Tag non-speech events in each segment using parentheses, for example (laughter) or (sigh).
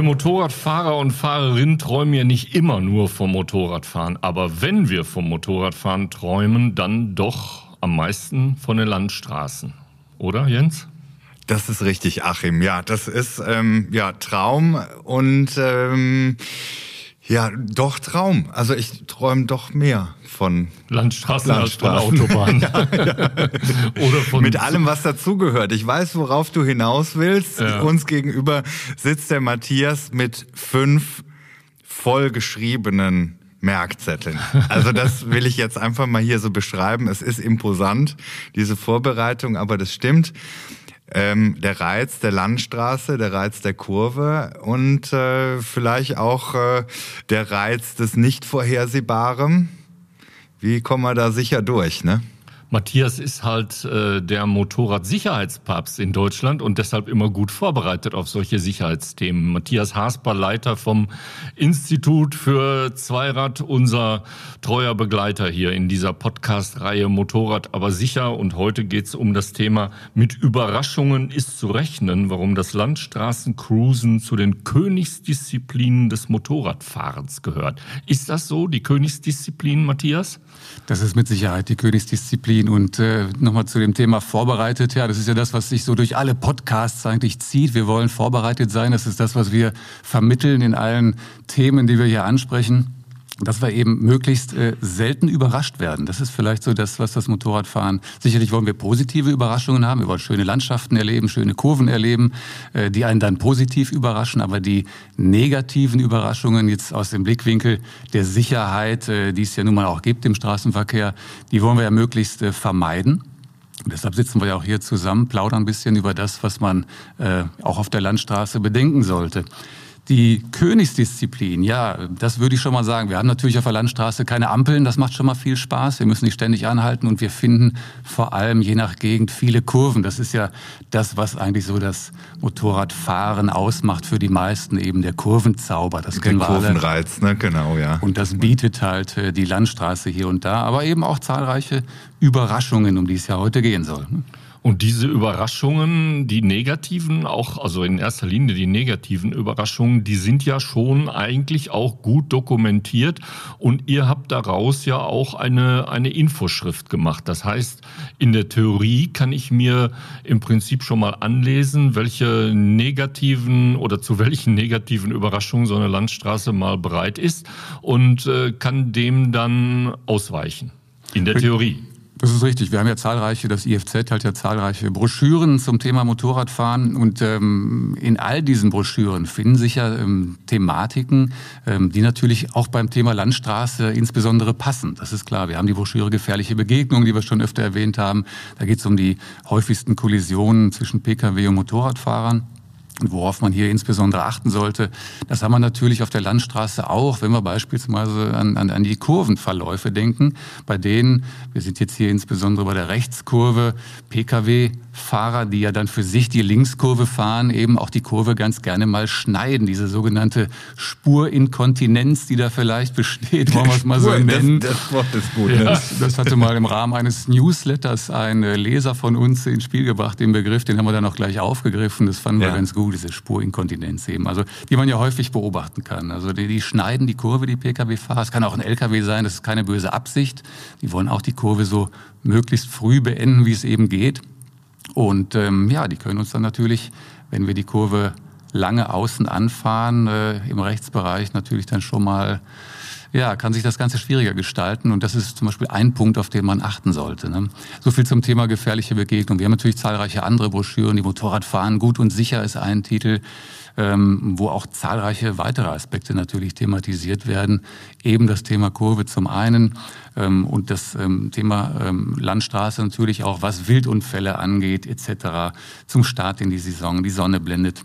Wir Motorradfahrer und Fahrerinnen träumen ja nicht immer nur vom Motorradfahren, aber wenn wir vom Motorradfahren träumen, dann doch am meisten von den Landstraßen. Oder, Jens? Das ist richtig, Achim. Ja, das ist ähm, ja Traum und ähm, ja, doch Traum. Also ich träume doch mehr von Landstraßen, Landstraßen. als von Autobahnen. (laughs) ja, ja. Oder von Mit allem, was dazugehört. Ich weiß, worauf du hinaus willst. Ja. Uns gegenüber sitzt der Matthias mit fünf vollgeschriebenen Merkzetteln. Also das will ich jetzt einfach mal hier so beschreiben. Es ist imposant, diese Vorbereitung, aber das stimmt. Ähm, der Reiz der Landstraße, der Reiz der Kurve und äh, vielleicht auch äh, der Reiz des Nicht-Vorhersehbaren. Wie kommen wir da sicher durch, ne? Matthias ist halt äh, der Motorradsicherheitspapst in Deutschland und deshalb immer gut vorbereitet auf solche Sicherheitsthemen. Matthias Hasper, Leiter vom Institut für Zweirad, unser treuer Begleiter hier in dieser Podcast-Reihe Motorrad aber sicher. Und heute geht's um das Thema mit Überraschungen ist zu rechnen, warum das Landstraßencruisen zu den Königsdisziplinen des Motorradfahrens gehört. Ist das so, die Königsdisziplin, Matthias? Das ist mit Sicherheit die Königsdisziplin. Und äh, nochmal zu dem Thema vorbereitet. Ja, das ist ja das, was sich so durch alle Podcasts eigentlich zieht. Wir wollen vorbereitet sein. Das ist das, was wir vermitteln in allen Themen, die wir hier ansprechen dass wir eben möglichst äh, selten überrascht werden. Das ist vielleicht so das, was das Motorradfahren. Sicherlich wollen wir positive Überraschungen haben. Wir wollen schöne Landschaften erleben, schöne Kurven erleben, äh, die einen dann positiv überraschen. Aber die negativen Überraschungen jetzt aus dem Blickwinkel der Sicherheit, äh, die es ja nun mal auch gibt im Straßenverkehr, die wollen wir ja möglichst äh, vermeiden. Und deshalb sitzen wir ja auch hier zusammen, plaudern ein bisschen über das, was man äh, auch auf der Landstraße bedenken sollte. Die Königsdisziplin, ja, das würde ich schon mal sagen. Wir haben natürlich auf der Landstraße keine Ampeln, das macht schon mal viel Spaß. Wir müssen nicht ständig anhalten und wir finden vor allem je nach Gegend viele Kurven. Das ist ja das, was eigentlich so das Motorradfahren ausmacht für die meisten, eben der Kurvenzauber. Das kennen wir Kurvenreiz, ne? genau, ja. Und das bietet halt äh, die Landstraße hier und da, aber eben auch zahlreiche Überraschungen, um die es ja heute gehen soll. Und diese Überraschungen, die negativen, auch, also in erster Linie die negativen Überraschungen, die sind ja schon eigentlich auch gut dokumentiert. Und ihr habt daraus ja auch eine, eine Infoschrift gemacht. Das heißt, in der Theorie kann ich mir im Prinzip schon mal anlesen, welche negativen oder zu welchen negativen Überraschungen so eine Landstraße mal bereit ist und äh, kann dem dann ausweichen. In der Theorie. Das ist richtig. Wir haben ja zahlreiche, das IFZ hat ja zahlreiche Broschüren zum Thema Motorradfahren und ähm, in all diesen Broschüren finden sich ja ähm, Thematiken, ähm, die natürlich auch beim Thema Landstraße insbesondere passen. Das ist klar. Wir haben die Broschüre Gefährliche Begegnungen, die wir schon öfter erwähnt haben. Da geht es um die häufigsten Kollisionen zwischen Pkw und Motorradfahrern worauf man hier insbesondere achten sollte. Das haben wir natürlich auf der Landstraße auch, wenn wir beispielsweise an, an, an die Kurvenverläufe denken, bei denen, wir sind jetzt hier insbesondere bei der Rechtskurve, Pkw-Fahrer, die ja dann für sich die Linkskurve fahren, eben auch die Kurve ganz gerne mal schneiden. Diese sogenannte Spurinkontinenz, die da vielleicht besteht, wollen wir es mal so nennen. Das, das Wort ist gut. Ja. Das, das, hatte mal im Rahmen eines Newsletters ein Leser von uns ins Spiel gebracht, den Begriff, den haben wir dann auch gleich aufgegriffen. Das fanden ja. wir ganz gut diese Spurinkontinenz eben, also die man ja häufig beobachten kann. Also die, die schneiden die Kurve, die Pkw-Fahrer. Es kann auch ein Lkw sein, das ist keine böse Absicht. Die wollen auch die Kurve so möglichst früh beenden, wie es eben geht. Und ähm, ja, die können uns dann natürlich, wenn wir die Kurve lange außen anfahren, äh, im Rechtsbereich natürlich dann schon mal ja, kann sich das Ganze schwieriger gestalten. Und das ist zum Beispiel ein Punkt, auf den man achten sollte. Ne? So viel zum Thema gefährliche Begegnung. Wir haben natürlich zahlreiche andere Broschüren. Die Motorradfahren gut und sicher ist ein Titel, wo auch zahlreiche weitere Aspekte natürlich thematisiert werden. Eben das Thema Kurve zum einen ähm, und das ähm, Thema ähm, Landstraße natürlich auch, was Wildunfälle angeht etc. Zum Start in die Saison. Die Sonne blendet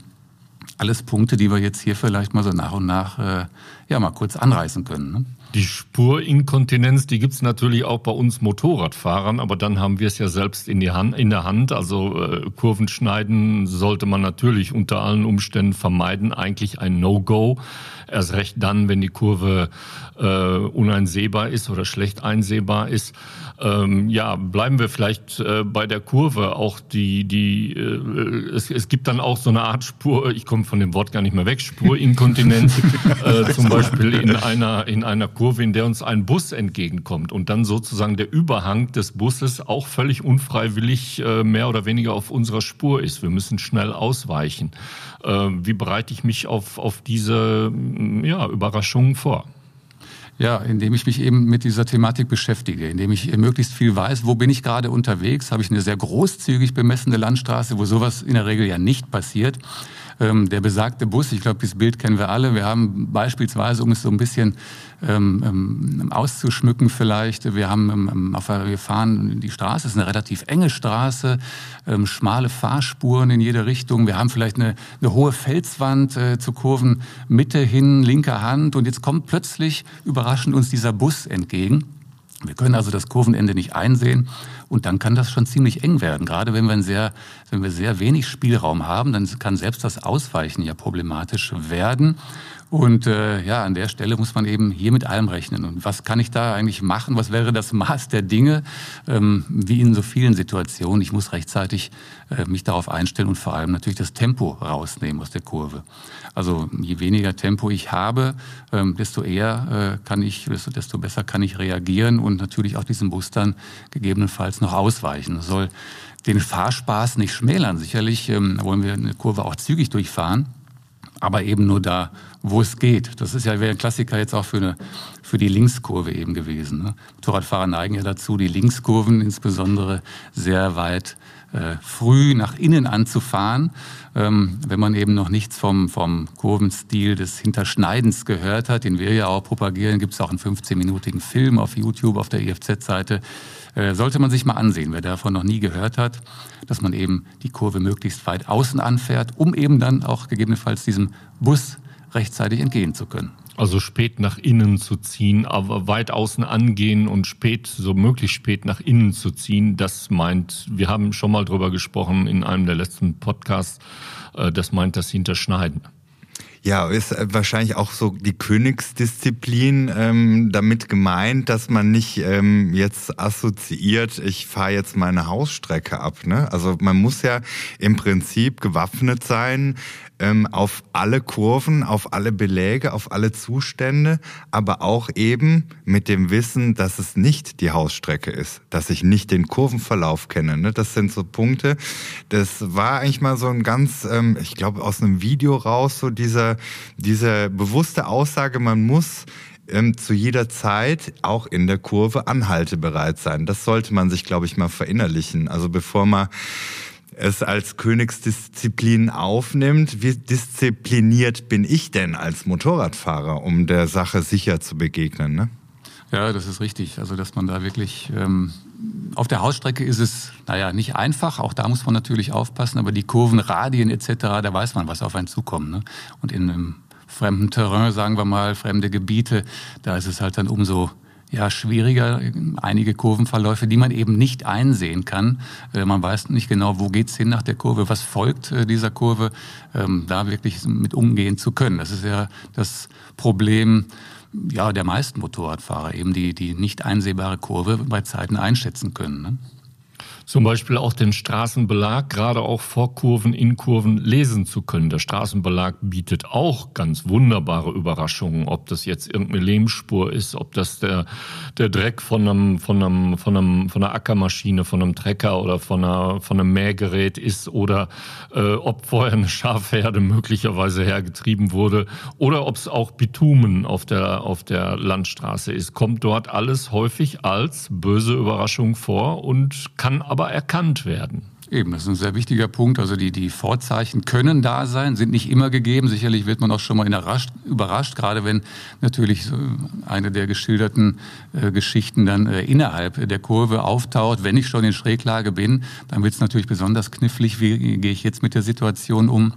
alles Punkte, die wir jetzt hier vielleicht mal so nach und nach äh, ja mal kurz anreißen können. Ne? Die Spurinkontinenz, die gibt's natürlich auch bei uns Motorradfahrern, aber dann haben wir es ja selbst in, die Hand, in der Hand. Also äh, Kurven schneiden sollte man natürlich unter allen Umständen vermeiden. Eigentlich ein No-Go. Erst recht dann, wenn die Kurve äh, uneinsehbar ist oder schlecht einsehbar ist. Ähm, ja, bleiben wir vielleicht äh, bei der Kurve. Auch die, die, äh, es, es gibt dann auch so eine Art Spur, ich komme von dem Wort gar nicht mehr weg, Spurinkontinenz, (laughs) äh, zum Beispiel in einer, in einer Kurve, in der uns ein Bus entgegenkommt und dann sozusagen der Überhang des Busses auch völlig unfreiwillig äh, mehr oder weniger auf unserer Spur ist. Wir müssen schnell ausweichen. Äh, wie bereite ich mich auf, auf diese ja, Überraschungen vor? Ja, indem ich mich eben mit dieser Thematik beschäftige, indem ich möglichst viel weiß, wo bin ich gerade unterwegs, habe ich eine sehr großzügig bemessene Landstraße, wo sowas in der Regel ja nicht passiert. Ähm, der besagte Bus, ich glaube, dieses Bild kennen wir alle. Wir haben beispielsweise, um es so ein bisschen ähm, ähm, auszuschmücken vielleicht, wir haben, ähm, auf, wir fahren, die Straße ist eine relativ enge Straße, ähm, schmale Fahrspuren in jede Richtung. Wir haben vielleicht eine, eine hohe Felswand äh, zu Kurven Mitte hin, linker Hand und jetzt kommt plötzlich überraschend uns dieser Bus entgegen. Wir können also das Kurvenende nicht einsehen und dann kann das schon ziemlich eng werden. Gerade wenn wir, sehr, wenn wir sehr wenig Spielraum haben, dann kann selbst das Ausweichen ja problematisch werden. Und äh, ja, an der Stelle muss man eben hier mit allem rechnen. Und was kann ich da eigentlich machen? Was wäre das Maß der Dinge? Ähm, wie in so vielen Situationen. Ich muss rechtzeitig äh, mich darauf einstellen und vor allem natürlich das Tempo rausnehmen aus der Kurve. Also je weniger Tempo ich habe, ähm, desto eher äh, kann ich, desto, desto besser kann ich reagieren und natürlich auch diesen Bus dann gegebenenfalls noch ausweichen. Das soll den Fahrspaß nicht schmälern. Sicherlich ähm, wollen wir eine Kurve auch zügig durchfahren aber eben nur da, wo es geht. Das ist ja ein Klassiker jetzt auch für, eine, für die Linkskurve eben gewesen. Ne? Motorradfahrer neigen ja dazu, die Linkskurven insbesondere sehr weit äh, früh nach innen anzufahren. Ähm, wenn man eben noch nichts vom, vom Kurvenstil des Hinterschneidens gehört hat, den wir ja auch propagieren, gibt es auch einen 15-minütigen Film auf YouTube, auf der IFZ-Seite, äh, sollte man sich mal ansehen, wer davon noch nie gehört hat, dass man eben die Kurve möglichst weit außen anfährt, um eben dann auch gegebenenfalls diesem Bus rechtzeitig entgehen zu können. Also spät nach innen zu ziehen, aber weit außen angehen und spät, so möglichst spät nach innen zu ziehen, das meint, wir haben schon mal drüber gesprochen in einem der letzten Podcasts, äh, das meint das Hinterschneiden. Ja, ist äh, wahrscheinlich auch so die Königsdisziplin ähm, damit gemeint, dass man nicht ähm, jetzt assoziiert, ich fahre jetzt meine Hausstrecke ab. Ne? Also man muss ja im Prinzip gewaffnet sein ähm, auf alle Kurven, auf alle Beläge, auf alle Zustände, aber auch eben mit dem Wissen, dass es nicht die Hausstrecke ist, dass ich nicht den Kurvenverlauf kenne. Ne? Das sind so Punkte. Das war eigentlich mal so ein ganz, ähm, ich glaube, aus einem Video raus, so dieser, diese bewusste Aussage, man muss ähm, zu jeder Zeit auch in der Kurve anhaltebereit sein. Das sollte man sich, glaube ich, mal verinnerlichen. Also bevor man es als Königsdisziplin aufnimmt, wie diszipliniert bin ich denn als Motorradfahrer, um der Sache sicher zu begegnen? Ne? Ja, das ist richtig. Also, dass man da wirklich ähm, auf der Hausstrecke ist es, naja, nicht einfach. Auch da muss man natürlich aufpassen. Aber die Kurven, Radien etc., da weiß man, was auf einen zukommt. Ne? Und in einem fremden Terrain, sagen wir mal, fremde Gebiete, da ist es halt dann umso ja, schwieriger, einige Kurvenverläufe, die man eben nicht einsehen kann. Äh, man weiß nicht genau, wo geht's hin nach der Kurve, was folgt äh, dieser Kurve, ähm, da wirklich mit umgehen zu können. Das ist ja das Problem ja, der meisten Motorradfahrer, eben die, die nicht einsehbare Kurve bei Zeiten einschätzen können. Ne? Zum Beispiel auch den Straßenbelag, gerade auch vor Kurven, in Kurven lesen zu können. Der Straßenbelag bietet auch ganz wunderbare Überraschungen, ob das jetzt irgendeine Lehmspur ist, ob das der, der Dreck von einem, von einem, von einem, von einer Ackermaschine, von einem Trecker oder von einer, von einem Mähgerät ist oder äh, ob vorher eine Schafherde möglicherweise hergetrieben wurde oder ob es auch Bitumen auf der, auf der Landstraße ist, kommt dort alles häufig als böse Überraschung vor und kann aber aber erkannt werden. Eben, das ist ein sehr wichtiger Punkt. Also die, die Vorzeichen können da sein, sind nicht immer gegeben. Sicherlich wird man auch schon mal überrascht, überrascht gerade wenn natürlich eine der geschilderten äh, Geschichten dann äh, innerhalb der Kurve auftaucht. Wenn ich schon in Schräglage bin, dann wird es natürlich besonders knifflig. Wie gehe ich jetzt mit der Situation um?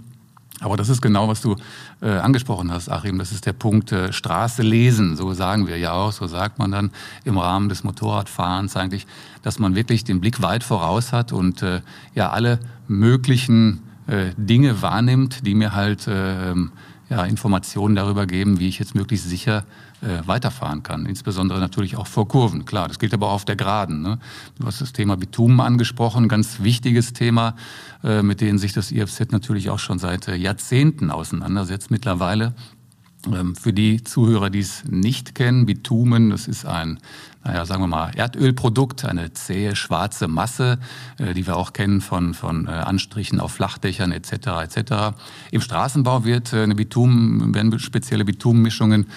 Aber das ist genau, was du äh, angesprochen hast, Achim. Das ist der Punkt äh, Straße lesen. So sagen wir ja auch. So sagt man dann im Rahmen des Motorradfahrens eigentlich, dass man wirklich den Blick weit voraus hat und äh, ja alle möglichen äh, Dinge wahrnimmt, die mir halt äh, ja, Informationen darüber geben, wie ich jetzt möglichst sicher äh, weiterfahren kann. Insbesondere natürlich auch vor Kurven. Klar, das gilt aber auch auf der Geraden. Ne? Du hast das Thema Bitumen angesprochen, ganz wichtiges Thema, äh, mit dem sich das IFZ natürlich auch schon seit äh, Jahrzehnten auseinandersetzt mittlerweile. Ähm, für die Zuhörer, die es nicht kennen, Bitumen, das ist ein, naja, sagen wir mal, Erdölprodukt, eine zähe schwarze Masse, äh, die wir auch kennen von, von äh, Anstrichen auf Flachdächern etc. etc. Im Straßenbau wird äh, eine Bitumen, werden spezielle Bitumenmischungen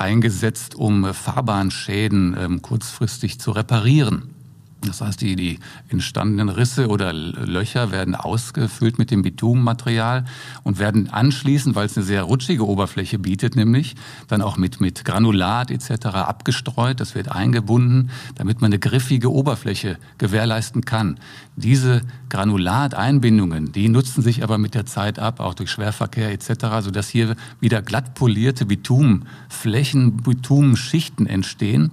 eingesetzt, um Fahrbahnschäden ähm, kurzfristig zu reparieren. Das heißt, die, die entstandenen Risse oder Löcher werden ausgefüllt mit dem Bitumenmaterial und werden anschließend, weil es eine sehr rutschige Oberfläche bietet, nämlich dann auch mit, mit Granulat etc. abgestreut. Das wird eingebunden, damit man eine griffige Oberfläche gewährleisten kann. Diese Granulateinbindungen, die nutzen sich aber mit der Zeit ab, auch durch Schwerverkehr etc., sodass hier wieder glatt polierte Bitumenflächen, Bitumenschichten entstehen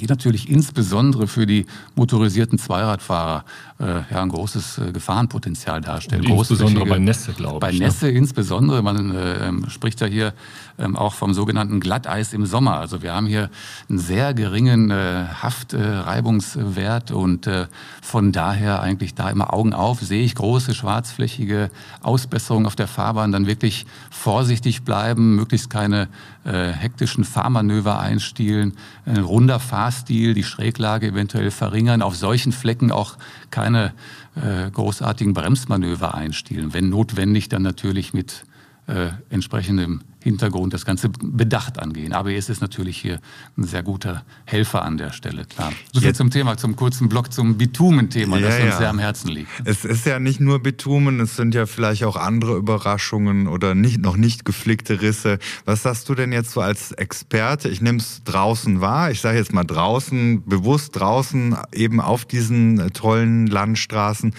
die natürlich insbesondere für die motorisierten Zweiradfahrer äh, ja, ein großes äh, Gefahrenpotenzial darstellen. Insbesondere bei Nässe, glaube ich. Bei ne? Nässe ne? insbesondere. Man äh, ähm, spricht ja hier ähm, auch vom sogenannten Glatteis im Sommer. Also wir haben hier einen sehr geringen äh, Haftreibungswert äh, und äh, von daher eigentlich da immer Augen auf. Sehe ich große schwarzflächige Ausbesserungen auf der Fahrbahn, dann wirklich vorsichtig bleiben, möglichst keine äh, hektischen Fahrmanöver einstielen, ein runder Fahrstil, die Schräglage eventuell verringern, auf solchen Flecken auch keine äh, großartigen Bremsmanöver einstielen. Wenn notwendig, dann natürlich mit äh, entsprechendem Hintergrund das Ganze bedacht angehen. ABS ist natürlich hier ein sehr guter Helfer an der Stelle, klar. So viel zum Thema, zum kurzen Block zum Bitumen-Thema, ja, das uns ja. sehr am Herzen liegt. Es ist ja nicht nur Bitumen, es sind ja vielleicht auch andere Überraschungen oder nicht, noch nicht geflickte Risse. Was sagst du denn jetzt so als Experte? Ich nehme es draußen wahr, ich sage jetzt mal draußen, bewusst draußen, eben auf diesen tollen Landstraßen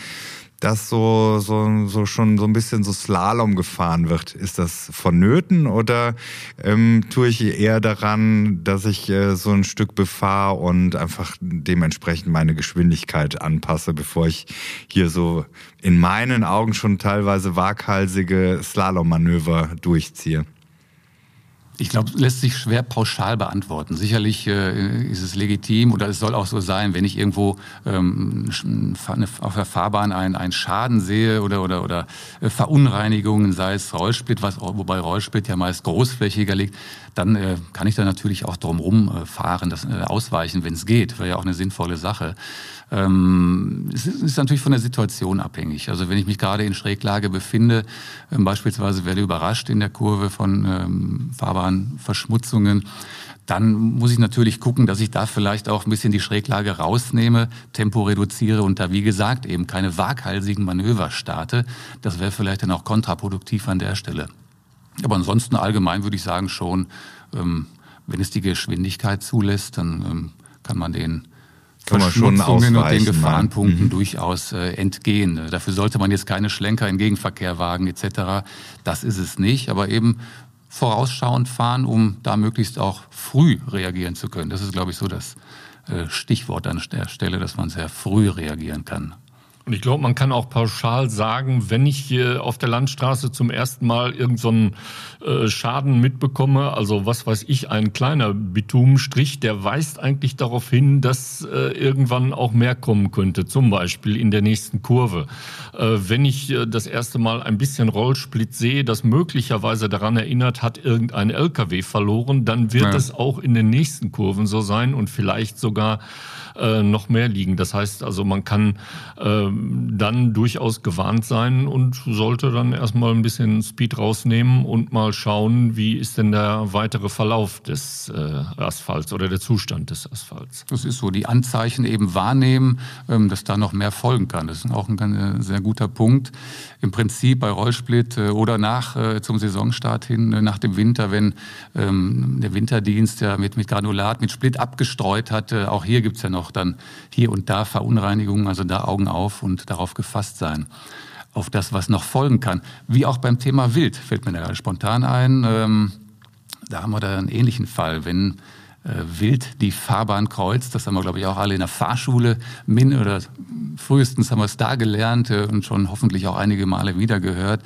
dass so, so, so schon so ein bisschen so Slalom gefahren wird. Ist das vonnöten oder ähm, tue ich eher daran, dass ich äh, so ein Stück befahre und einfach dementsprechend meine Geschwindigkeit anpasse, bevor ich hier so in meinen Augen schon teilweise waghalsige Slalom-Manöver durchziehe? Ich glaube, lässt sich schwer pauschal beantworten. Sicherlich äh, ist es legitim oder es soll auch so sein, wenn ich irgendwo ähm, auf der Fahrbahn einen, einen Schaden sehe oder, oder, oder äh, Verunreinigungen, sei es Rollsplit, was, wobei Rollsplit ja meist großflächiger liegt, dann äh, kann ich da natürlich auch drumherum äh, fahren, das äh, ausweichen, wenn es geht. Wäre ja auch eine sinnvolle Sache. Ähm, es ist natürlich von der Situation abhängig. Also wenn ich mich gerade in Schräglage befinde, ähm, beispielsweise werde überrascht in der Kurve von ähm, Fahrbahnverschmutzungen, dann muss ich natürlich gucken, dass ich da vielleicht auch ein bisschen die Schräglage rausnehme, Tempo reduziere und da, wie gesagt, eben keine waghalsigen Manöver starte. Das wäre vielleicht dann auch kontraproduktiv an der Stelle. Aber ansonsten allgemein würde ich sagen schon, ähm, wenn es die Geschwindigkeit zulässt, dann ähm, kann man den kann man schon ausweichen, und den Gefahrenpunkten mhm. durchaus äh, entgehen. Dafür sollte man jetzt keine Schlenker in Gegenverkehr wagen etc. Das ist es nicht, aber eben vorausschauend fahren, um da möglichst auch früh reagieren zu können. Das ist, glaube ich, so das äh, Stichwort an der Stelle, dass man sehr früh reagieren kann. Und ich glaube, man kann auch pauschal sagen, wenn ich hier auf der Landstraße zum ersten Mal irgendeinen so äh, Schaden mitbekomme, also was weiß ich, ein kleiner Bitumenstrich, der weist eigentlich darauf hin, dass äh, irgendwann auch mehr kommen könnte, zum Beispiel in der nächsten Kurve. Äh, wenn ich das erste Mal ein bisschen Rollsplit sehe, das möglicherweise daran erinnert, hat irgendein LKW verloren, dann wird es ja. auch in den nächsten Kurven so sein und vielleicht sogar äh, noch mehr liegen. Das heißt also, man kann äh, dann durchaus gewarnt sein und sollte dann erstmal ein bisschen Speed rausnehmen und mal schauen, wie ist denn der weitere Verlauf des äh, Asphalts oder der Zustand des Asphalts. Das ist so, die Anzeichen eben wahrnehmen, ähm, dass da noch mehr folgen kann. Das ist auch ein äh, sehr guter Punkt. Im Prinzip bei Rollsplit oder nach zum Saisonstart hin, nach dem Winter, wenn ähm, der Winterdienst ja mit, mit Granulat, mit Split abgestreut hat, auch hier gibt's ja noch dann hier und da Verunreinigungen, also da Augen auf und darauf gefasst sein. auf das, was noch folgen kann. Wie auch beim Thema Wild, fällt mir da gerade spontan ein. Ähm, da haben wir da einen ähnlichen Fall. Wenn wild die Fahrbahn kreuzt. Das haben wir, glaube ich, auch alle in der Fahrschule min oder frühestens haben wir es da gelernt äh, und schon hoffentlich auch einige Male wieder gehört.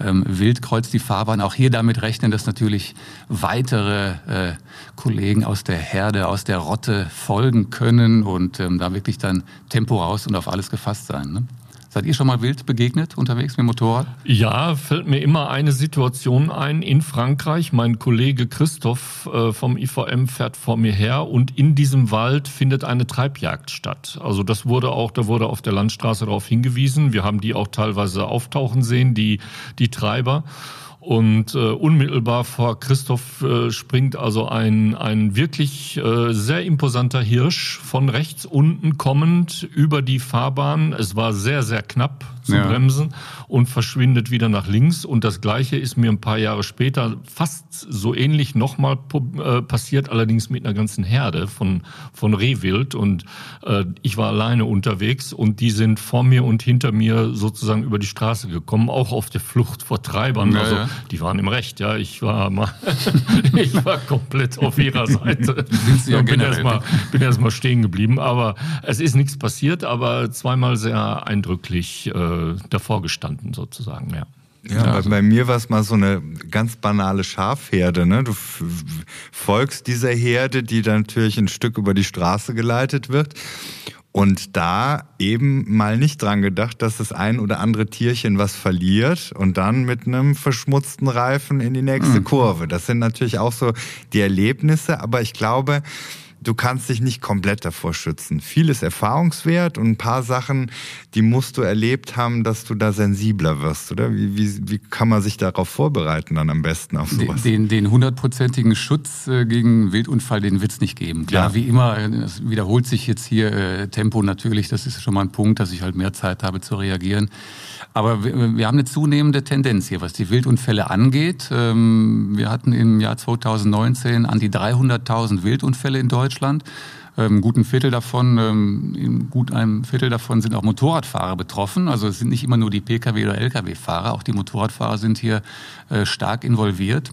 Ähm, wild kreuzt die Fahrbahn. Auch hier damit rechnen, dass natürlich weitere äh, Kollegen aus der Herde, aus der Rotte folgen können und ähm, da wirklich dann Tempo raus und auf alles gefasst sein. Ne? Seid ihr schon mal wild begegnet unterwegs mit dem Motorrad? Ja, fällt mir immer eine Situation ein in Frankreich. Mein Kollege Christoph äh, vom IVM fährt vor mir her und in diesem Wald findet eine Treibjagd statt. Also das wurde auch, da wurde auf der Landstraße darauf hingewiesen. Wir haben die auch teilweise auftauchen sehen, die, die Treiber. Und äh, unmittelbar vor Christoph äh, springt also ein, ein wirklich äh, sehr imposanter Hirsch von rechts unten kommend über die Fahrbahn. Es war sehr, sehr knapp zu ja. bremsen und verschwindet wieder nach links. Und das Gleiche ist mir ein paar Jahre später fast so ähnlich nochmal äh, passiert, allerdings mit einer ganzen Herde von, von Rehwild. Und äh, ich war alleine unterwegs und die sind vor mir und hinter mir sozusagen über die Straße gekommen, auch auf der Flucht vor Treibern. Ja, also ja. die waren im Recht, ja. Ich war mal, (laughs) ich war komplett auf ihrer (laughs) Seite. ja bin erstmal bin erst stehen geblieben. Aber es ist nichts passiert, aber zweimal sehr eindrücklich äh, davor gestanden sozusagen, ja. Ja, also. bei, bei, mir war es mal so eine ganz banale Schafherde. Ne? Du folgst dieser Herde, die dann natürlich ein Stück über die Straße geleitet wird. Und da eben mal nicht dran gedacht, dass das ein oder andere Tierchen was verliert und dann mit einem verschmutzten Reifen in die nächste mhm. Kurve. Das sind natürlich auch so die Erlebnisse, aber ich glaube, du kannst dich nicht komplett davor schützen. Vieles erfahrungswert und ein paar Sachen, die musst du erlebt haben, dass du da sensibler wirst, oder? Wie, wie, wie kann man sich darauf vorbereiten dann am besten auf sowas? Den, den hundertprozentigen Schutz äh, gegen Wildunfall, den wird es nicht geben. Klar, ja. wie immer, es wiederholt sich jetzt hier äh, Tempo natürlich, das ist schon mal ein Punkt, dass ich halt mehr Zeit habe zu reagieren. Aber wir, wir haben eine zunehmende Tendenz hier, was die Wildunfälle angeht. Ähm, wir hatten im Jahr 2019 an die 300.000 Wildunfälle in Deutschland. Ähm, gut ein Viertel davon, ähm, in gut einem Viertel davon sind auch Motorradfahrer betroffen. Also es sind nicht immer nur die Pkw- oder Lkw-Fahrer, auch die Motorradfahrer sind hier äh, stark involviert.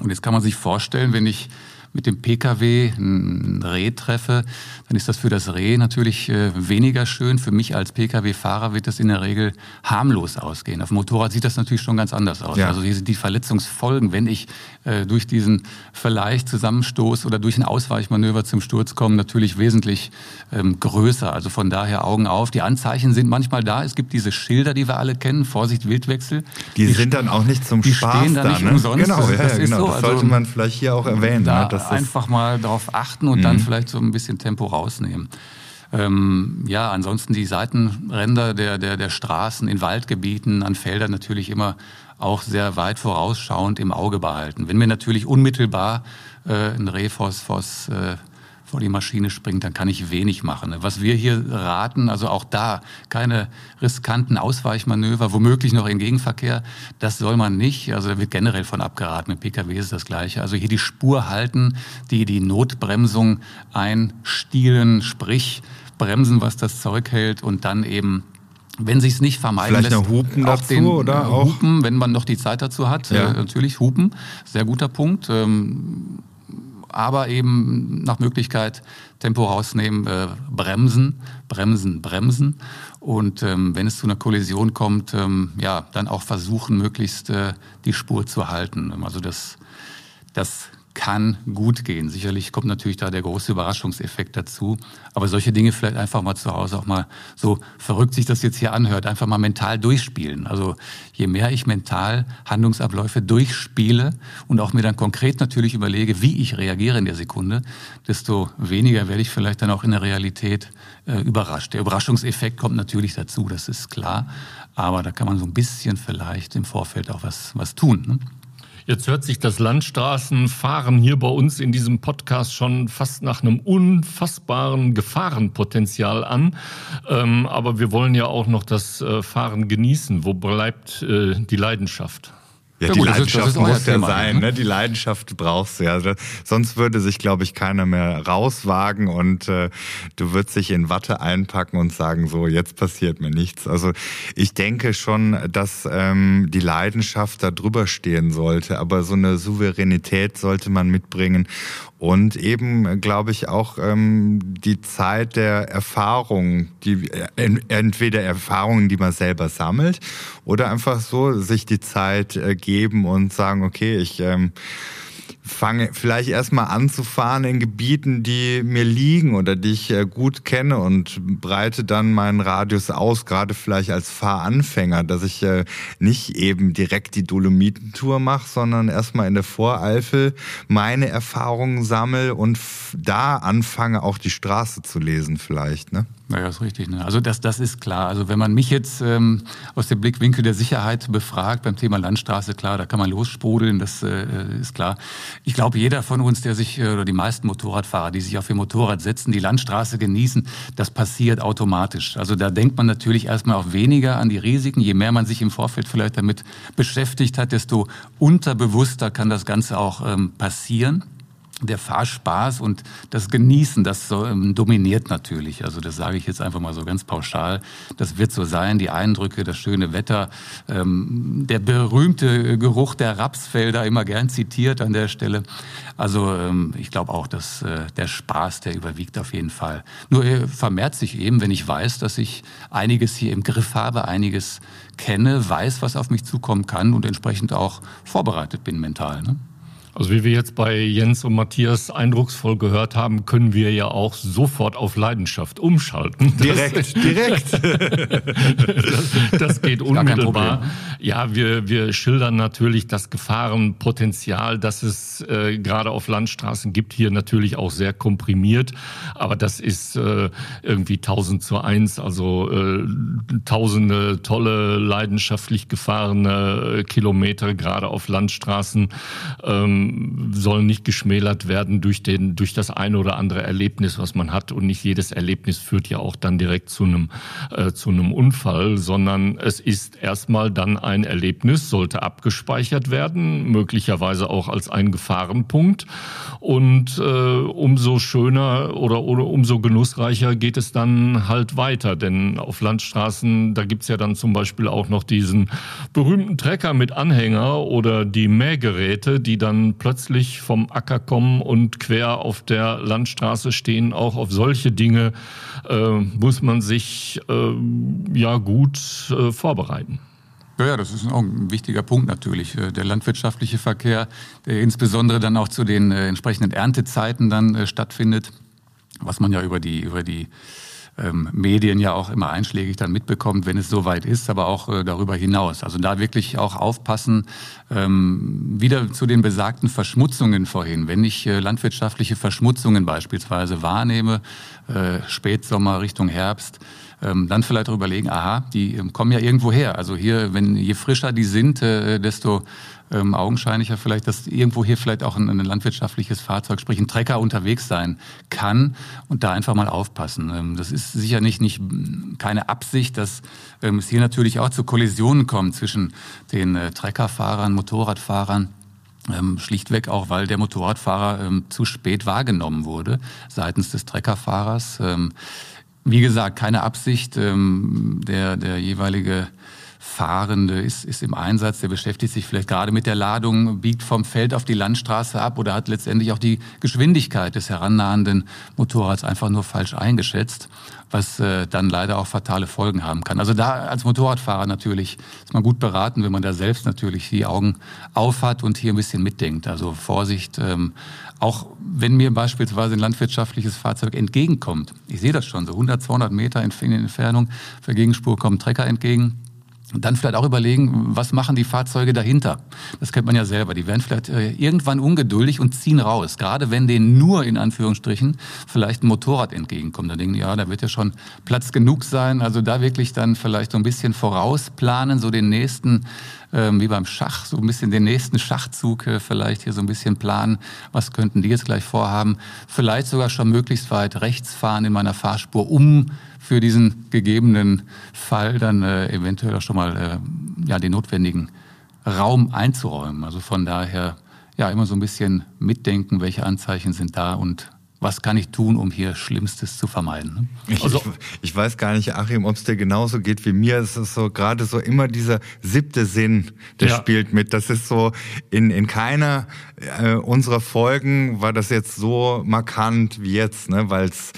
Und jetzt kann man sich vorstellen, wenn ich mit dem Pkw ein Reh treffe, dann ist das für das Reh natürlich äh, weniger schön. Für mich als Pkw-Fahrer wird das in der Regel harmlos ausgehen. Auf dem Motorrad sieht das natürlich schon ganz anders aus. Ja. Also hier sind die Verletzungsfolgen, wenn ich äh, durch diesen vielleicht Zusammenstoß oder durch ein Ausweichmanöver zum Sturz komme, natürlich wesentlich ähm, größer. Also von daher Augen auf. Die Anzeichen sind manchmal da. Es gibt diese Schilder, die wir alle kennen. Vorsicht, Wildwechsel. Die, die sind dann auch nicht zum die Spaß stehen da, nicht ne? umsonst. Genau, ja, das, ja, genau. So. das sollte also, man vielleicht hier auch erwähnen. Da ne? Einfach mal darauf achten und mhm. dann vielleicht so ein bisschen Tempo rausnehmen. Ähm, ja, ansonsten die Seitenränder der, der, der Straßen in Waldgebieten, an Feldern natürlich immer auch sehr weit vorausschauend im Auge behalten. Wenn mir natürlich unmittelbar äh, ein Rehphosphos äh, vor die Maschine springt, dann kann ich wenig machen. Was wir hier raten, also auch da keine riskanten Ausweichmanöver, womöglich noch in Gegenverkehr, das soll man nicht. Also da wird generell von abgeraten. Mit Pkw ist das Gleiche. Also hier die Spur halten, die die Notbremsung einstielen, sprich bremsen, was das Zeug hält und dann eben wenn sich es nicht vermeiden Vielleicht lässt, Hupen dazu den, oder auch Hupen, wenn man noch die Zeit dazu hat, ja. äh, natürlich Hupen, sehr guter Punkt. Ähm, aber eben nach Möglichkeit Tempo rausnehmen, äh, bremsen, bremsen, bremsen. Und ähm, wenn es zu einer Kollision kommt, ähm, ja, dann auch versuchen, möglichst äh, die Spur zu halten. Also das, das kann gut gehen. Sicherlich kommt natürlich da der große Überraschungseffekt dazu. Aber solche Dinge vielleicht einfach mal zu Hause auch mal so verrückt sich das jetzt hier anhört, einfach mal mental durchspielen. Also je mehr ich mental Handlungsabläufe durchspiele und auch mir dann konkret natürlich überlege, wie ich reagiere in der Sekunde, desto weniger werde ich vielleicht dann auch in der Realität äh, überrascht. Der Überraschungseffekt kommt natürlich dazu, das ist klar. Aber da kann man so ein bisschen vielleicht im Vorfeld auch was, was tun. Ne? Jetzt hört sich das Landstraßenfahren hier bei uns in diesem Podcast schon fast nach einem unfassbaren Gefahrenpotenzial an. Ähm, aber wir wollen ja auch noch das äh, Fahren genießen. Wo bleibt äh, die Leidenschaft? Ja, ja die gut, Leidenschaft ist, muss ja Thema, sein, ne? Die Leidenschaft brauchst du ja. Also, sonst würde sich, glaube ich, keiner mehr rauswagen und äh, du würdest dich in Watte einpacken und sagen, so, jetzt passiert mir nichts. Also ich denke schon, dass ähm, die Leidenschaft da drüber stehen sollte, aber so eine Souveränität sollte man mitbringen und eben, glaube ich, auch ähm, die Zeit der Erfahrung, die äh, entweder Erfahrungen, die man selber sammelt, oder einfach so sich die Zeit äh, geben und sagen, okay, ich ähm, fange vielleicht erstmal an zu fahren in Gebieten, die mir liegen oder die ich äh, gut kenne und breite dann meinen Radius aus, gerade vielleicht als Fahranfänger, dass ich äh, nicht eben direkt die Dolomitentour mache, sondern erstmal in der Voreifel meine Erfahrungen sammle und da anfange auch die Straße zu lesen vielleicht, ne? Naja, ist richtig. Ne? Also das, das ist klar. Also wenn man mich jetzt ähm, aus dem Blickwinkel der Sicherheit befragt beim Thema Landstraße, klar, da kann man lossprudeln, das äh, ist klar. Ich glaube, jeder von uns, der sich, äh, oder die meisten Motorradfahrer, die sich auf ihr Motorrad setzen, die Landstraße genießen, das passiert automatisch. Also da denkt man natürlich erstmal auch weniger an die Risiken. Je mehr man sich im Vorfeld vielleicht damit beschäftigt hat, desto unterbewusster kann das Ganze auch ähm, passieren der Fahrspaß und das Genießen, das so, ähm, dominiert natürlich. Also das sage ich jetzt einfach mal so ganz pauschal. Das wird so sein, die Eindrücke, das schöne Wetter, ähm, der berühmte Geruch der Rapsfelder, immer gern zitiert an der Stelle. Also ähm, ich glaube auch, dass äh, der Spaß, der überwiegt auf jeden Fall. Nur er vermehrt sich eben, wenn ich weiß, dass ich einiges hier im Griff habe, einiges kenne, weiß, was auf mich zukommen kann und entsprechend auch vorbereitet bin mental. Ne? Also wie wir jetzt bei Jens und Matthias eindrucksvoll gehört haben, können wir ja auch sofort auf Leidenschaft umschalten. Direkt, das, direkt. das, (laughs) das, geht unmittelbar. Ja, wir, wir schildern natürlich das Gefahrenpotenzial, das es äh, gerade auf Landstraßen gibt, hier natürlich auch sehr komprimiert. Aber das ist äh, irgendwie 1000 zu 1, also äh, tausende tolle, leidenschaftlich gefahrene Kilometer, gerade auf Landstraßen. Ähm, sollen nicht geschmälert werden durch, den, durch das eine oder andere Erlebnis, was man hat. Und nicht jedes Erlebnis führt ja auch dann direkt zu einem, äh, zu einem Unfall, sondern es ist erstmal dann ein Erlebnis, sollte abgespeichert werden, möglicherweise auch als ein Gefahrenpunkt. Und äh, umso schöner oder, oder umso genussreicher geht es dann halt weiter. Denn auf Landstraßen, da gibt's ja dann zum Beispiel auch noch diesen berühmten Trecker mit Anhänger oder die Mähgeräte, die dann plötzlich vom Acker kommen und quer auf der Landstraße stehen. Auch auf solche Dinge äh, muss man sich äh, ja gut äh, vorbereiten. Ja, das ist auch ein wichtiger Punkt natürlich. Äh, der landwirtschaftliche Verkehr, der insbesondere dann auch zu den äh, entsprechenden Erntezeiten dann äh, stattfindet, was man ja über die, über die ähm, Medien ja auch immer einschlägig dann mitbekommt, wenn es soweit ist, aber auch äh, darüber hinaus. Also da wirklich auch aufpassen, ähm, wieder zu den besagten Verschmutzungen vorhin. Wenn ich äh, landwirtschaftliche Verschmutzungen beispielsweise wahrnehme, äh, Spätsommer Richtung Herbst, ähm, dann vielleicht auch überlegen, aha, die ähm, kommen ja irgendwo her. Also hier, wenn je frischer die sind, äh, desto ähm, augenscheinlicher vielleicht, dass irgendwo hier vielleicht auch ein, ein, landwirtschaftliches Fahrzeug, sprich ein Trecker unterwegs sein kann und da einfach mal aufpassen. Ähm, das ist sicher nicht, nicht keine Absicht, dass ähm, es hier natürlich auch zu Kollisionen kommt zwischen den äh, Treckerfahrern, Motorradfahrern. Ähm, schlichtweg auch, weil der Motorradfahrer ähm, zu spät wahrgenommen wurde seitens des Treckerfahrers. Ähm, wie gesagt, keine Absicht. der, der jeweilige Fahrende ist, ist im Einsatz, der beschäftigt sich vielleicht gerade mit der Ladung, biegt vom Feld auf die Landstraße ab oder hat letztendlich auch die Geschwindigkeit des herannahenden Motorrads einfach nur falsch eingeschätzt, was äh, dann leider auch fatale Folgen haben kann. Also da als Motorradfahrer natürlich ist man gut beraten, wenn man da selbst natürlich die Augen aufhat und hier ein bisschen mitdenkt. Also Vorsicht, ähm, auch wenn mir beispielsweise ein landwirtschaftliches Fahrzeug entgegenkommt. Ich sehe das schon, so 100, 200 Meter in Entfernung, auf der Gegenspur kommen Trecker entgegen und dann vielleicht auch überlegen, was machen die Fahrzeuge dahinter? Das kennt man ja selber. Die werden vielleicht äh, irgendwann ungeduldig und ziehen raus. Gerade wenn denen nur in Anführungsstrichen vielleicht ein Motorrad entgegenkommt. Dann denken die, ja, da wird ja schon Platz genug sein. Also da wirklich dann vielleicht so ein bisschen vorausplanen, so den nächsten, wie beim Schach, so ein bisschen den nächsten Schachzug äh, vielleicht hier so ein bisschen planen. Was könnten die jetzt gleich vorhaben? Vielleicht sogar schon möglichst weit rechts fahren in meiner Fahrspur, um für diesen gegebenen Fall dann äh, eventuell auch schon mal äh, ja, den notwendigen Raum einzuräumen. Also von daher ja immer so ein bisschen mitdenken, welche Anzeichen sind da und was kann ich tun, um hier Schlimmstes zu vermeiden. Ne? Ich, also, ich, ich, weiß gar nicht, Achim, ob es dir genauso geht wie mir. Es ist so gerade so immer dieser siebte Sinn, der ja. spielt mit. Das ist so in, in keiner äh, unserer Folgen war das jetzt so markant wie jetzt, ne? weil es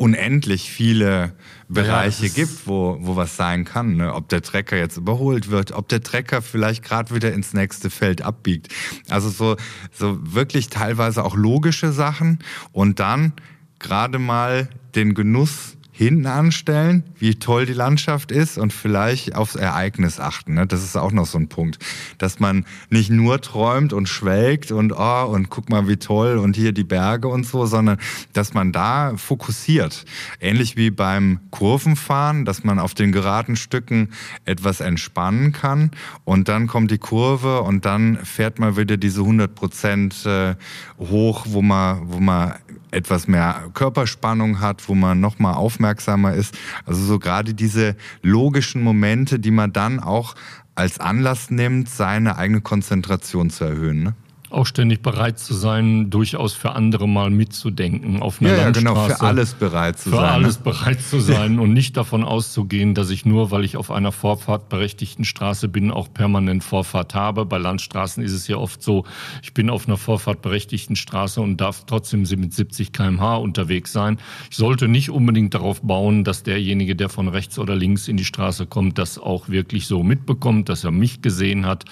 unendlich viele Bereiche ja, gibt, wo, wo was sein kann. Ne? Ob der Trecker jetzt überholt wird, ob der Trecker vielleicht gerade wieder ins nächste Feld abbiegt. Also so, so wirklich teilweise auch logische Sachen und dann gerade mal den Genuss hinten anstellen, wie toll die Landschaft ist und vielleicht aufs Ereignis achten. Ne? Das ist auch noch so ein Punkt, dass man nicht nur träumt und schwelgt und oh und guck mal wie toll und hier die Berge und so, sondern dass man da fokussiert. Ähnlich wie beim Kurvenfahren, dass man auf den geraden Stücken etwas entspannen kann und dann kommt die Kurve und dann fährt man wieder diese 100 Prozent äh, hoch, wo man, wo man etwas mehr Körperspannung hat, wo man noch mal aufmerksamer ist. Also so gerade diese logischen Momente, die man dann auch als Anlass nimmt, seine eigene Konzentration zu erhöhen. Ne? Auch ständig bereit zu sein, durchaus für andere mal mitzudenken auf einer ja, Landstraße. Ja, genau, für alles bereit zu für sein. Für alles ne? bereit zu sein (laughs) und nicht davon auszugehen, dass ich nur, weil ich auf einer vorfahrtberechtigten Straße bin, auch permanent Vorfahrt habe. Bei Landstraßen ist es ja oft so, ich bin auf einer vorfahrtberechtigten Straße und darf trotzdem mit 70 kmh unterwegs sein. Ich sollte nicht unbedingt darauf bauen, dass derjenige, der von rechts oder links in die Straße kommt, das auch wirklich so mitbekommt, dass er mich gesehen hat.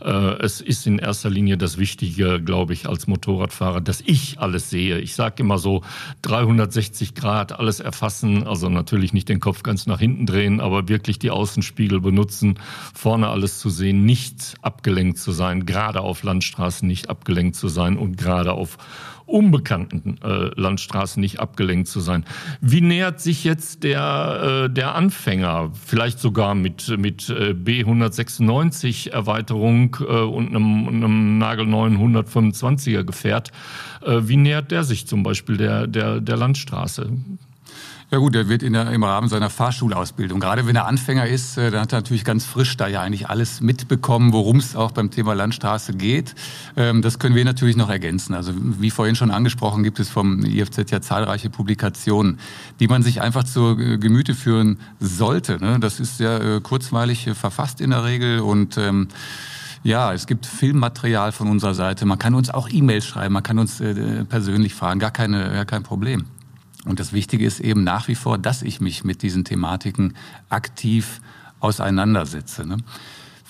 Äh, es ist in erster Linie das Wichtigste, Wichtige, glaube ich, als Motorradfahrer, dass ich alles sehe. Ich sage immer so 360 Grad alles erfassen, also natürlich nicht den Kopf ganz nach hinten drehen, aber wirklich die Außenspiegel benutzen, vorne alles zu sehen, nicht abgelenkt zu sein, gerade auf Landstraßen nicht abgelenkt zu sein und gerade auf unbekannten äh, Landstraßen nicht abgelenkt zu sein. Wie nähert sich jetzt der, äh, der Anfänger, vielleicht sogar mit, mit äh, B196 Erweiterung äh, und einem, einem nagelneuen 125er Gefährt, äh, wie nähert der sich zum Beispiel der, der, der Landstraße? Ja gut, der wird in der, im Rahmen seiner Fahrschulausbildung, gerade wenn er Anfänger ist, äh, dann hat er natürlich ganz frisch da ja eigentlich alles mitbekommen, worum es auch beim Thema Landstraße geht. Ähm, das können wir natürlich noch ergänzen. Also wie vorhin schon angesprochen, gibt es vom IFZ ja zahlreiche Publikationen, die man sich einfach zur Gemüte führen sollte. Ne? Das ist sehr äh, kurzweilig verfasst in der Regel und ähm, ja, es gibt Filmmaterial von unserer Seite. Man kann uns auch E-Mails schreiben, man kann uns äh, persönlich fragen, gar, keine, gar kein Problem. Und das Wichtige ist eben nach wie vor, dass ich mich mit diesen Thematiken aktiv auseinandersetze. Ne?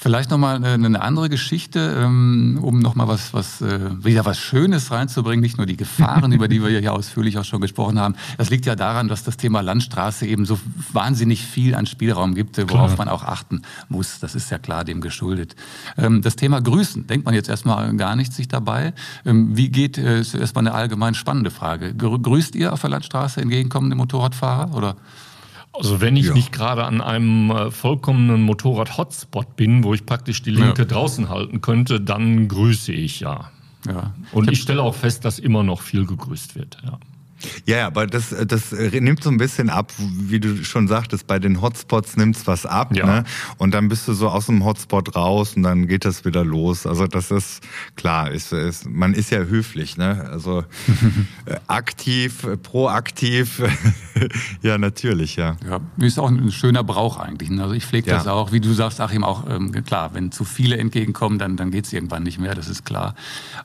Vielleicht nochmal eine andere Geschichte, ähm, um nochmal was, was, äh, wieder was Schönes reinzubringen, nicht nur die Gefahren, (laughs) über die wir hier ausführlich auch schon gesprochen haben. Das liegt ja daran, dass das Thema Landstraße eben so wahnsinnig viel an Spielraum gibt, worauf klar. man auch achten muss. Das ist ja klar dem geschuldet. Ähm, das Thema Grüßen, denkt man jetzt erstmal gar nicht sich dabei. Ähm, wie geht, äh, ist erstmal eine allgemein spannende Frage. Grüßt ihr auf der Landstraße entgegenkommende Motorradfahrer oder? Also wenn ich ja. nicht gerade an einem äh, vollkommenen Motorrad-Hotspot bin, wo ich praktisch die Linke ja. draußen halten könnte, dann grüße ich ja. ja. Und ich, ich stelle auch fest, dass immer noch viel gegrüßt wird. Ja. Ja, aber das, das nimmt so ein bisschen ab, wie du schon sagtest, bei den Hotspots nimmt's was ab, ja. ne? Und dann bist du so aus dem Hotspot raus und dann geht das wieder los. Also das ist klar, ist, ist man ist ja höflich, ne? Also (laughs) aktiv, proaktiv, (laughs) ja natürlich, ja. Ja, ist auch ein schöner Brauch eigentlich. Ne? Also ich pflege das ja. auch, wie du sagst, Achim, auch ähm, klar, wenn zu viele entgegenkommen, dann, dann geht's irgendwann nicht mehr, das ist klar.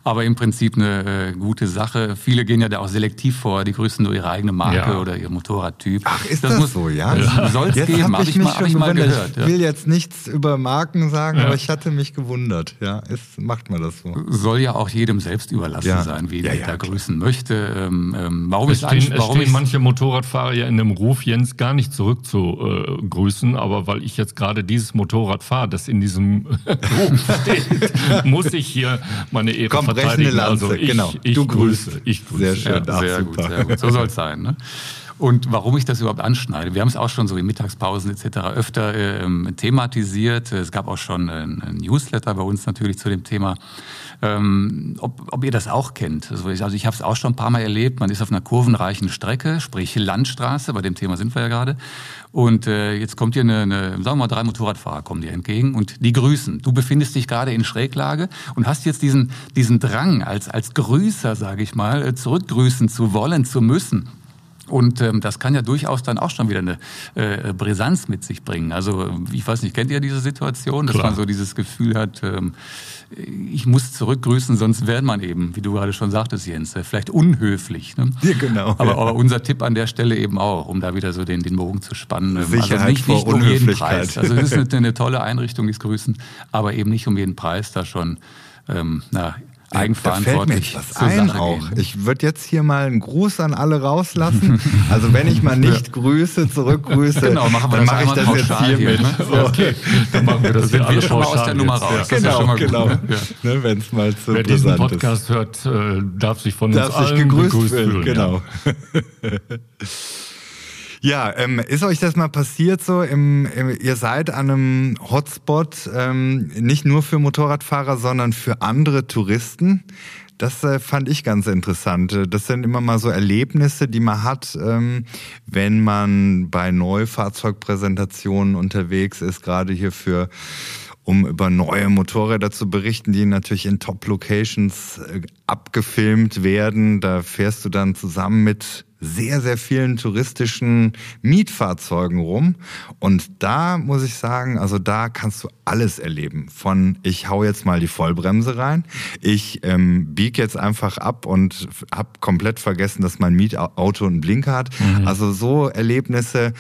Aber im Prinzip eine äh, gute Sache. Viele gehen ja da auch selektiv vor die grüßen nur ihre eigene Marke ja. oder ihr Motorradtyp. Ach, ist das, das muss, so, ja? ja. Soll es geben, habe ich, mich mal, hab ich mal gehört. Ich will jetzt nichts über Marken sagen, aber ich hatte mich gewundert. Ja, ist, macht man das so. Soll ja auch jedem selbst überlassen sein, wie er da grüßen möchte. Ähm, ähm, warum es ist stehen, warum es stehen manche Motorradfahrer ja in dem Ruf, Jens gar nicht zurück zu äh, grüßen, aber weil ich jetzt gerade dieses Motorrad fahre, das in diesem (laughs) Ruf steht, (laughs) muss ich hier meine Ehre Komm, verteidigen. Lanze, also ich, genau. ich, du grüße. Ich grüße. Sehr schön, ja, sehr, gut, So soll es sein. Ne? Und warum ich das überhaupt anschneide, wir haben es auch schon so in Mittagspausen etc. öfter äh, thematisiert. Es gab auch schon ein Newsletter bei uns natürlich zu dem Thema. Ähm, ob, ob ihr das auch kennt. Also ich, also ich habe es auch schon ein paar Mal erlebt. Man ist auf einer kurvenreichen Strecke, sprich Landstraße, bei dem Thema sind wir ja gerade. Und äh, jetzt kommt dir eine, eine, sagen wir mal, drei Motorradfahrer kommen dir entgegen und die grüßen. Du befindest dich gerade in Schräglage und hast jetzt diesen, diesen Drang, als, als Grüßer, sage ich mal, äh, zurückgrüßen zu wollen, zu müssen. Und ähm, das kann ja durchaus dann auch schon wieder eine äh, Brisanz mit sich bringen. Also ich weiß nicht, kennt ihr diese Situation, dass Klar. man so dieses Gefühl hat, ähm, ich muss zurückgrüßen, sonst wäre man eben, wie du gerade schon sagtest, Jens, äh, vielleicht unhöflich. Ne? Ja, genau. Aber, ja. aber, unser Tipp an der Stelle eben auch, um da wieder so den, den Bogen zu spannen. Ähm, Sicherheit also nicht, nicht um jeden Preis. Also das ist (laughs) eine, eine tolle Einrichtung, dieses Grüßen, aber eben nicht um jeden Preis da schon ähm, na, eigenverantwortlich da fällt mir ein auch. Gehen. Ich würde jetzt hier mal einen Gruß an alle rauslassen. (laughs) Also wenn ich mal nicht grüße, zurückgrüße, genau, machen wir dann mache ich das jetzt hier, mit. Ne? So. Okay. Dann machen wir das, das wir schon mal aus der Nummer raus. Ja. Genau, genau. Ja. Ne, wenn es mal zu Wer diesen Podcast ist. hört, äh, darf sich von darf uns allen gegrüßt, gegrüßt fühlen. Genau. Ja, (laughs) ähm, ist euch das mal passiert so? Im, im, ihr seid an einem Hotspot ähm, nicht nur für Motorradfahrer, sondern für andere Touristen. Das äh, fand ich ganz interessant. Das sind immer mal so Erlebnisse, die man hat, ähm, wenn man bei Neufahrzeugpräsentationen unterwegs ist, gerade hier für um über neue Motorräder zu berichten, die natürlich in Top-Locations äh, abgefilmt werden. Da fährst du dann zusammen mit sehr, sehr vielen touristischen Mietfahrzeugen rum. Und da muss ich sagen, also da kannst du alles erleben. Von ich hau jetzt mal die Vollbremse rein, ich ähm, bieg jetzt einfach ab und hab komplett vergessen, dass mein Mietauto einen Blinker hat. Mhm. Also so Erlebnisse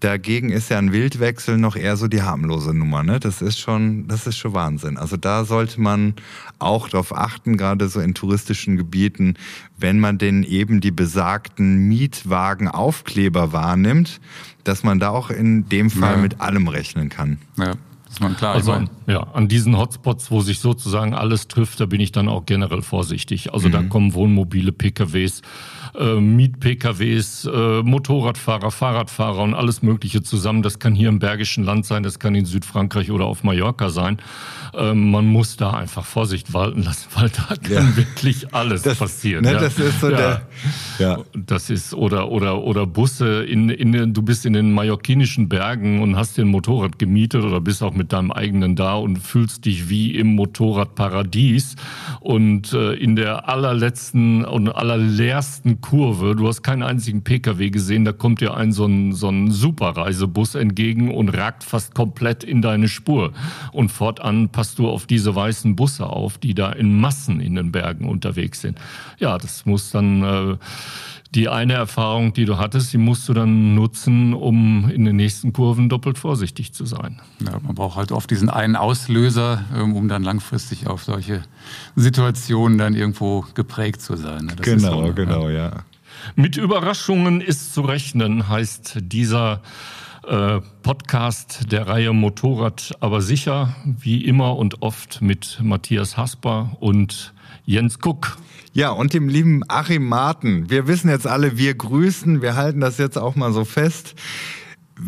Dagegen ist ja ein Wildwechsel noch eher so die harmlose Nummer. Ne? Das ist schon, das ist schon Wahnsinn. Also da sollte man auch darauf achten, gerade so in touristischen Gebieten, wenn man denn eben die besagten Mietwagenaufkleber wahrnimmt, dass man da auch in dem Fall ja. mit allem rechnen kann. Ja. Klar, also an, ja, an diesen Hotspots, wo sich sozusagen alles trifft, da bin ich dann auch generell vorsichtig. Also mhm. da kommen Wohnmobile, PKWs, äh, Miet-PKWs, äh, Motorradfahrer, Fahrradfahrer und alles Mögliche zusammen. Das kann hier im Bergischen Land sein, das kann in Südfrankreich oder auf Mallorca sein. Ähm, man muss da einfach Vorsicht walten lassen, (laughs) weil da kann ja. wirklich alles das, passieren. Ne, ja. Das ist so ja. der. Ja. Das ist oder oder oder Busse in in du bist in den mallorquinischen Bergen und hast dir ein Motorrad gemietet oder bist auch mit deinem eigenen da und fühlst dich wie im Motorradparadies und äh, in der allerletzten und allerleersten Kurve, du hast keinen einzigen PKW gesehen, da kommt dir ein so ein, so ein Superreisebus entgegen und ragt fast komplett in deine Spur. Und fortan passt du auf diese weißen Busse auf, die da in Massen in den Bergen unterwegs sind. Ja, das muss dann äh, die eine Erfahrung, die du hattest, die musst du dann nutzen, um in den nächsten Kurven doppelt vorsichtig zu sein. Ja, man braucht halt oft diesen einen Auslöser, ähm, um dann langfristig auf solche Situationen dann irgendwo geprägt zu sein. Das genau, so, genau, ja. ja. Mit Überraschungen ist zu rechnen, heißt dieser äh, Podcast der Reihe Motorrad aber sicher, wie immer und oft mit Matthias Hasper und Jens Kuck. Ja, und dem lieben Achim Marten. Wir wissen jetzt alle, wir grüßen, wir halten das jetzt auch mal so fest.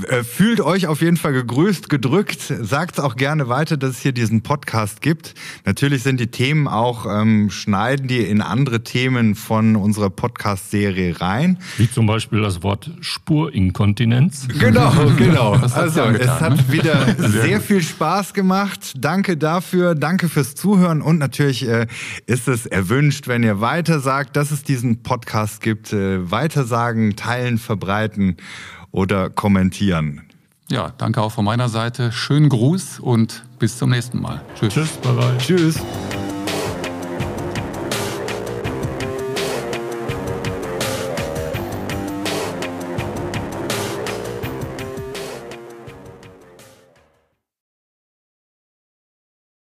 Äh, fühlt euch auf jeden Fall gegrüßt, gedrückt. Sagt auch gerne weiter, dass es hier diesen Podcast gibt. Natürlich sind die Themen auch, ähm, schneiden die in andere Themen von unserer Podcast-Serie rein. Wie zum Beispiel das Wort Spurinkontinenz. Genau, (laughs) genau. Also getan, es hat ne? wieder (laughs) sehr viel Spaß gemacht. Danke dafür, danke fürs Zuhören und natürlich äh, ist es erwünscht, wenn ihr weiter sagt, dass es diesen Podcast gibt. Äh, weitersagen, teilen, verbreiten oder kommentieren. Ja, danke auch von meiner Seite. Schönen Gruß und bis zum nächsten Mal. Tschüss. Tschüss. Bye bye. Tschüss.